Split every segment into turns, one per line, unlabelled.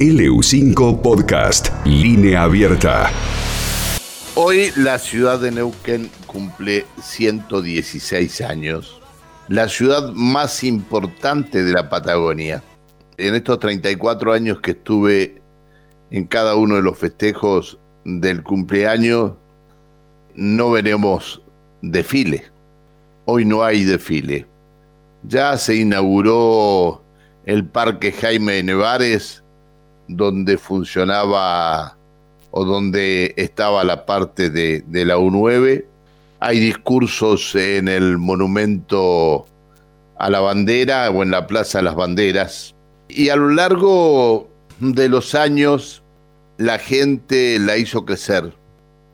LU5 Podcast, línea abierta.
Hoy la ciudad de Neuquén cumple 116 años, la ciudad más importante de la Patagonia. En estos 34 años que estuve en cada uno de los festejos del cumpleaños, no veremos desfile. Hoy no hay desfile. Ya se inauguró el Parque Jaime de Nevares, donde funcionaba o donde estaba la parte de, la U9. Hay discursos en el monumento a la bandera o en la Plaza de las Banderas. Y a lo largo de los años la gente la hizo crecer.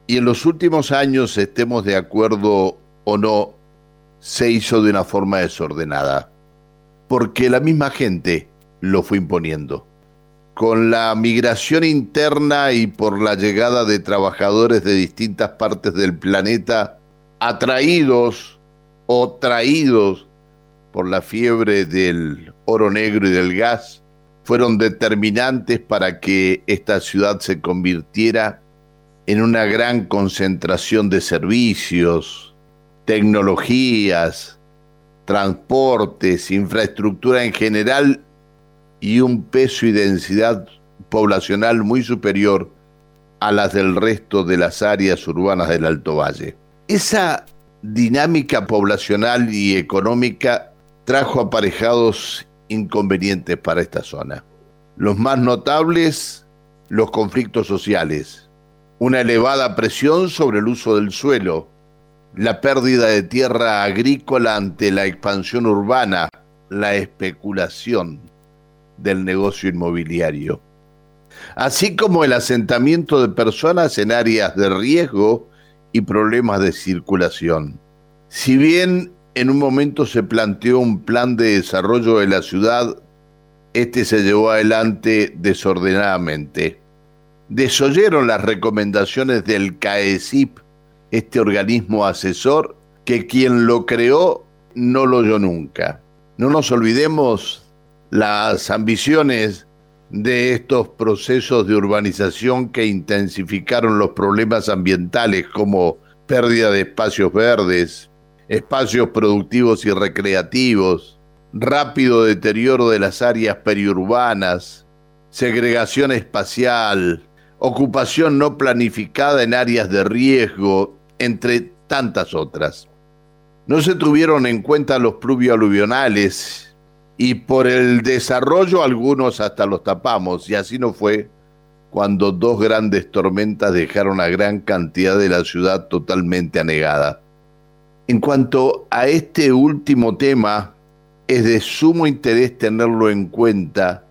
Y en los últimos años, estemos de acuerdo o no, se hizo de una forma desordenada. Porque la misma gente lo fue imponiendo con la migración interna y por la llegada de trabajadores de distintas partes del planeta, atraídos o traídos por la fiebre del oro negro y del gas, fueron determinantes para que esta ciudad se convirtiera en una gran concentración de servicios, tecnologías, transportes, infraestructura en general y un peso y densidad poblacional muy superior a las del resto de las áreas urbanas del Alto Valle. Esa dinámica poblacional y económica trajo aparejados inconvenientes para esta zona. Los más notables, los conflictos sociales, una elevada presión sobre el uso del suelo, la pérdida de tierra agrícola ante la expansión urbana, la especulación, del negocio inmobiliario, así como el asentamiento de personas en áreas de riesgo y problemas de circulación. Si bien en un momento se planteó un plan de desarrollo de la ciudad, este se llevó adelante desordenadamente. Desoyeron las recomendaciones del CAECIP, este organismo asesor, que quien lo creó no lo oyó nunca. No nos olvidemos las ambiciones de estos procesos de urbanización que intensificaron los problemas ambientales como pérdida de espacios verdes, espacios productivos y recreativos, rápido deterioro de las áreas periurbanas, segregación espacial, ocupación no planificada en áreas de riesgo, entre tantas otras. No se tuvieron en cuenta los pluvio-aluvionales y por el desarrollo algunos hasta los tapamos y así no fue cuando dos grandes tormentas dejaron a gran cantidad de la ciudad totalmente anegada. En cuanto a este último tema, es de sumo interés tenerlo en cuenta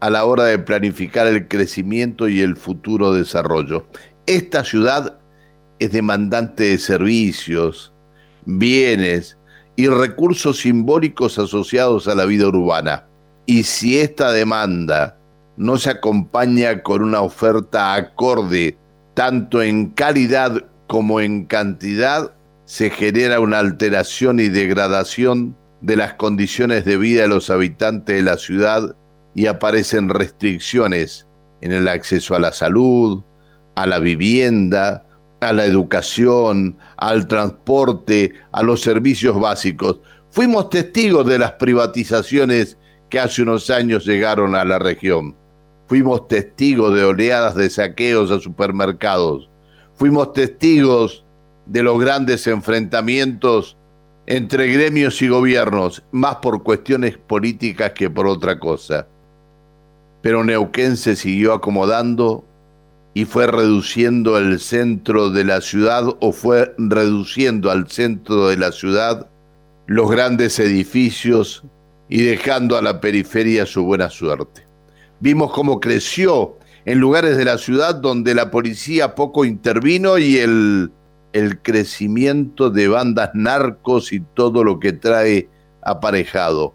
a la hora de planificar el crecimiento y el futuro desarrollo. Esta ciudad es demandante de servicios, bienes, y recursos simbólicos asociados a la vida urbana. Y si esta demanda no se acompaña con una oferta acorde, tanto en calidad como en cantidad, se genera una alteración y degradación de las condiciones de vida de los habitantes de la ciudad y aparecen restricciones en el acceso a la salud, a la vivienda, a la educación, al transporte, a los servicios básicos. Fuimos testigos de las privatizaciones que hace unos años llegaron a la región. Fuimos testigos de oleadas de saqueos a supermercados. Fuimos testigos de los grandes enfrentamientos entre gremios y gobiernos, más por cuestiones políticas que por otra cosa. Pero Neuquén se siguió acomodando y fue reduciendo el centro de la ciudad o fue reduciendo al centro de la ciudad los grandes edificios y dejando a la periferia su buena suerte. Vimos cómo creció en lugares de la ciudad donde la policía poco intervino y el, el crecimiento de bandas narcos y todo lo que trae aparejado,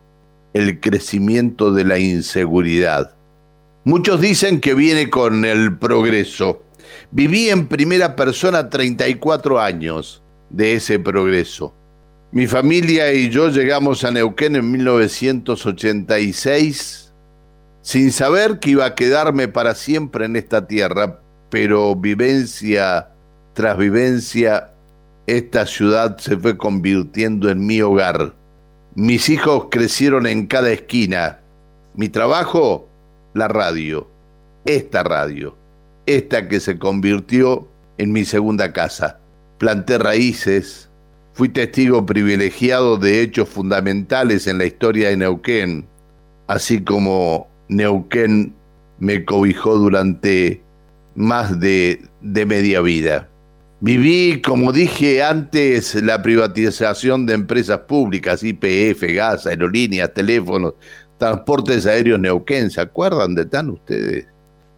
el crecimiento de la inseguridad Muchos dicen que viene con el progreso. Viví en primera persona 34 años de ese progreso. Mi familia y yo llegamos a Neuquén en 1986 sin saber que iba a quedarme para siempre en esta tierra, pero vivencia tras vivencia, esta ciudad se fue convirtiendo en mi hogar. Mis hijos crecieron en cada esquina. Mi trabajo, la radio. Esta radio. Esta que se convirtió en mi segunda casa. Planté raíces. Fui testigo privilegiado de hechos fundamentales en la historia de Neuquén, así como Neuquén me cobijó durante más de, de media vida. Viví, como dije antes, la privatización de empresas públicas, IPF, gas, aerolíneas, teléfonos, transportes aéreos Neuquén, ¿se acuerdan de tan ustedes?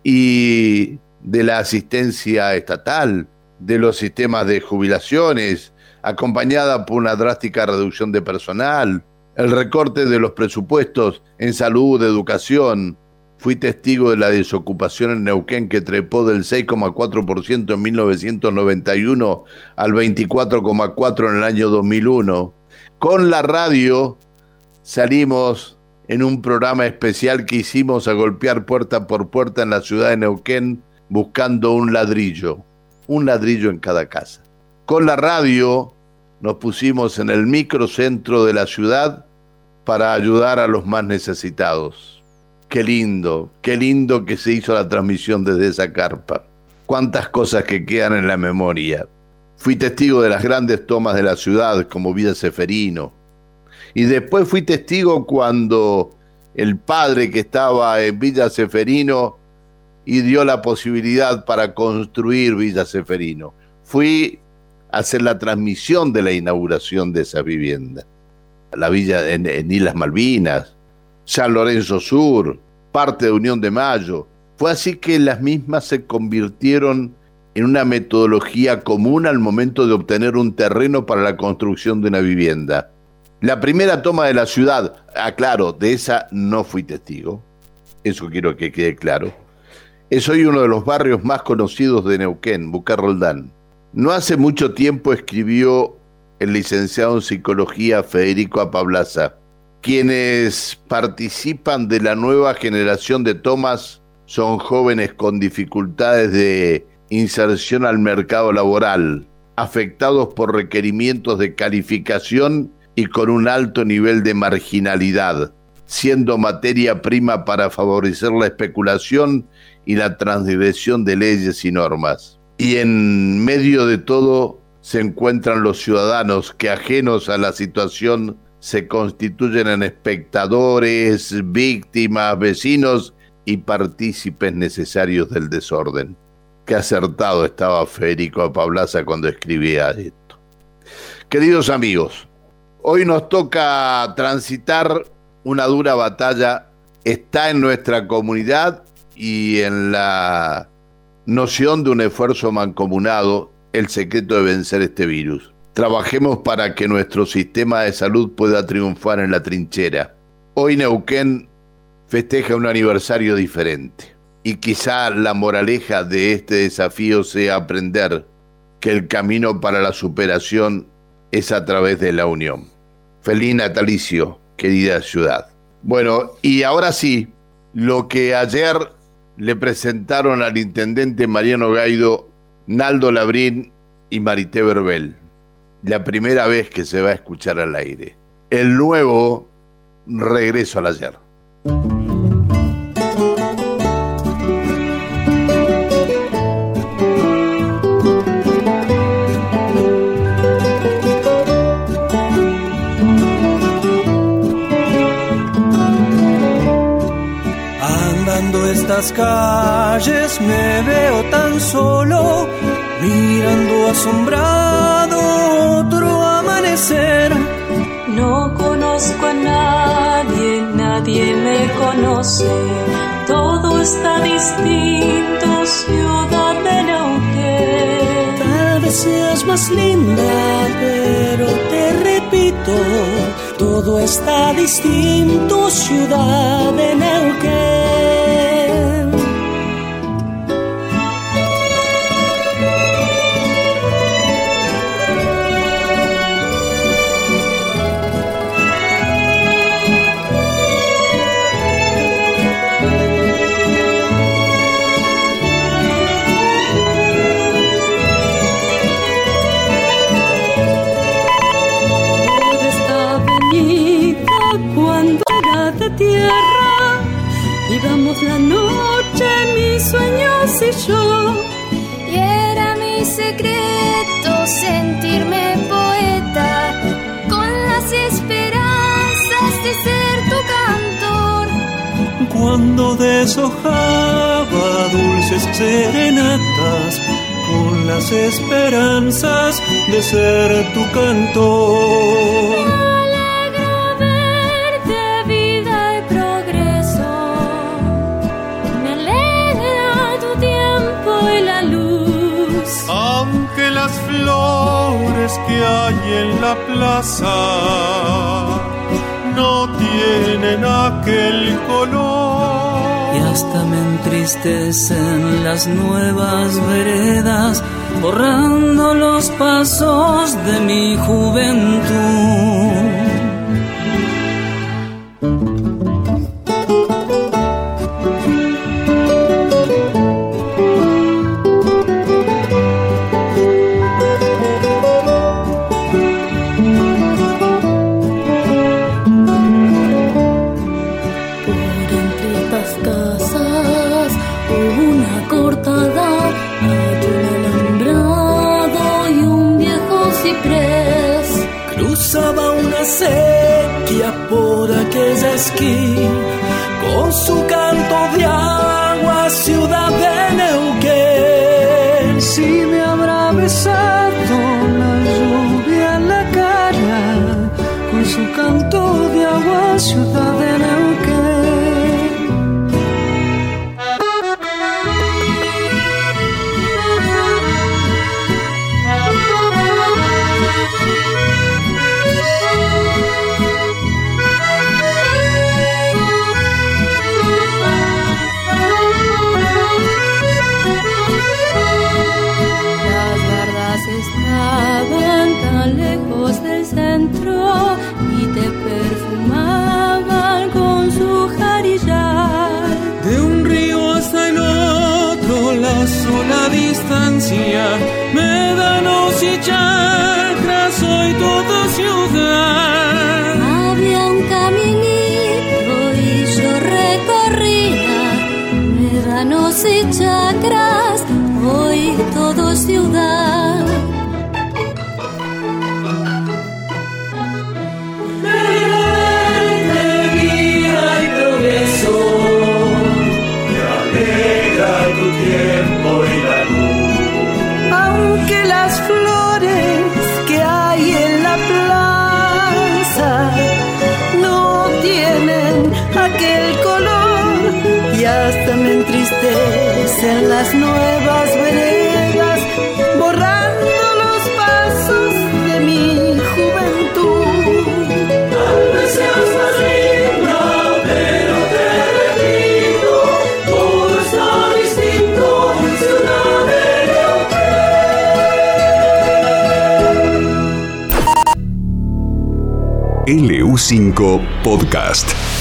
Y de la asistencia estatal, de los sistemas de jubilaciones, acompañada por una drástica reducción de personal, el recorte de los presupuestos en salud, educación, Fui testigo de la desocupación en Neuquén que trepó del 6,4% en 1991 al 24,4% en el año 2001. Con la radio salimos en un programa especial que hicimos a golpear puerta por puerta en la ciudad de Neuquén buscando un ladrillo, un ladrillo en cada casa. Con la radio nos pusimos en el microcentro de la ciudad para ayudar a los más necesitados. Qué lindo, qué lindo que se hizo la transmisión desde esa carpa. Cuántas cosas que quedan en la memoria. Fui testigo de las grandes tomas de la ciudad como Villa Seferino. Y después fui testigo cuando el padre que estaba en Villa Seferino y dio la posibilidad para construir Villa Seferino. Fui a hacer la transmisión de la inauguración de esa vivienda. La villa en, en Islas Malvinas, San Lorenzo Sur, parte de Unión de Mayo. Fue así que las mismas se convirtieron en una metodología común al momento de obtener un terreno para la construcción de una vivienda. La primera toma de la ciudad, aclaro, ah, de esa no fui testigo, eso quiero que quede claro, es hoy uno de los barrios más conocidos de Neuquén, Bucarroldán. No hace mucho tiempo escribió el licenciado en psicología Federico Apablaza quienes participan de la nueva generación de tomas son jóvenes con dificultades de inserción al mercado laboral, afectados por requerimientos de calificación y con un alto nivel de marginalidad, siendo materia prima para favorecer la especulación y la transgresión de leyes y normas. Y en medio de todo se encuentran los ciudadanos que ajenos a la situación se constituyen en espectadores, víctimas, vecinos y partícipes necesarios del desorden. Qué acertado estaba Federico Pablaza cuando escribía esto. Queridos amigos, hoy nos toca transitar una dura batalla. Está en nuestra comunidad y en la noción de un esfuerzo mancomunado el secreto de vencer este virus. Trabajemos para que nuestro sistema de salud pueda triunfar en la trinchera. Hoy Neuquén festeja un aniversario diferente y quizá la moraleja de este desafío sea aprender que el camino para la superación es a través de la unión. Feliz natalicio, querida ciudad. Bueno, y ahora sí, lo que ayer le presentaron al intendente Mariano Gaido, Naldo Labrín y Marité Verbel la primera vez que se va a escuchar al aire. El nuevo regreso al ayer.
Estas calles me veo tan solo, mirando asombrado otro amanecer.
No conozco a nadie, nadie me conoce. Todo está distinto, ciudad de Neuquén.
Tal vez seas más linda, pero te repito, todo está distinto, ciudad de Neuquén.
Secreto sentirme poeta con las esperanzas de ser tu cantor.
Cuando deshojaba dulces serenatas con las esperanzas de ser tu cantor.
Flores que hay en la plaza no tienen aquel color.
Y hasta me entristecen las nuevas veredas, borrando los pasos de mi juventud. Con su canto de agua, ciudad médanos y chacras,
LU5 Podcast.